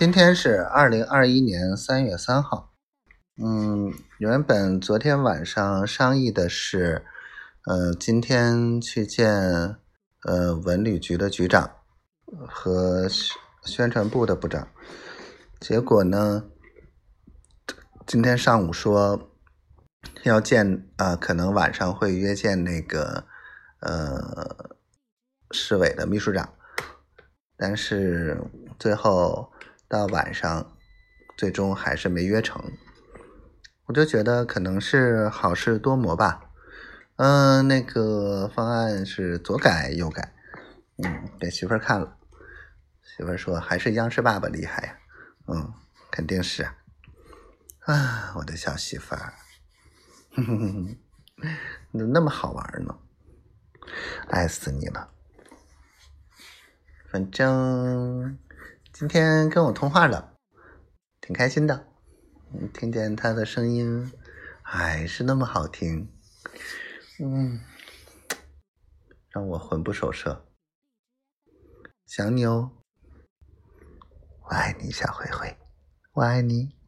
今天是二零二一年三月三号。嗯，原本昨天晚上商议的是，呃，今天去见呃文旅局的局长和宣传部的部长。结果呢，今天上午说要见啊，可能晚上会约见那个呃市委的秘书长，但是最后。到晚上，最终还是没约成。我就觉得可能是好事多磨吧。嗯，那个方案是左改右改。嗯，给媳妇儿看了，媳妇儿说还是央视爸爸厉害呀。嗯，肯定是啊。啊，我的小媳妇儿，哼哼哼哼，怎么那么好玩呢？爱死你了。反正。今天跟我通话了，挺开心的。听见他的声音还是那么好听，嗯，让我魂不守舍。想你哦，我爱你，小灰灰，我爱你。